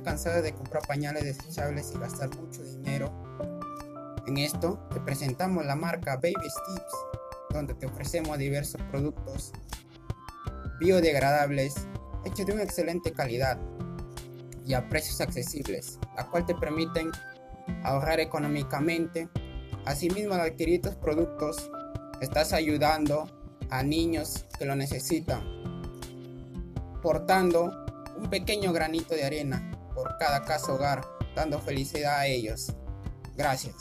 cansado de comprar pañales desechables y gastar mucho dinero? En esto te presentamos la marca Baby Steps, donde te ofrecemos diversos productos biodegradables hechos de una excelente calidad y a precios accesibles, la cual te permiten ahorrar económicamente. Asimismo, al adquirir estos productos, estás ayudando a niños que lo necesitan, portando un pequeño granito de arena por cada casa hogar, dando felicidad a ellos. Gracias.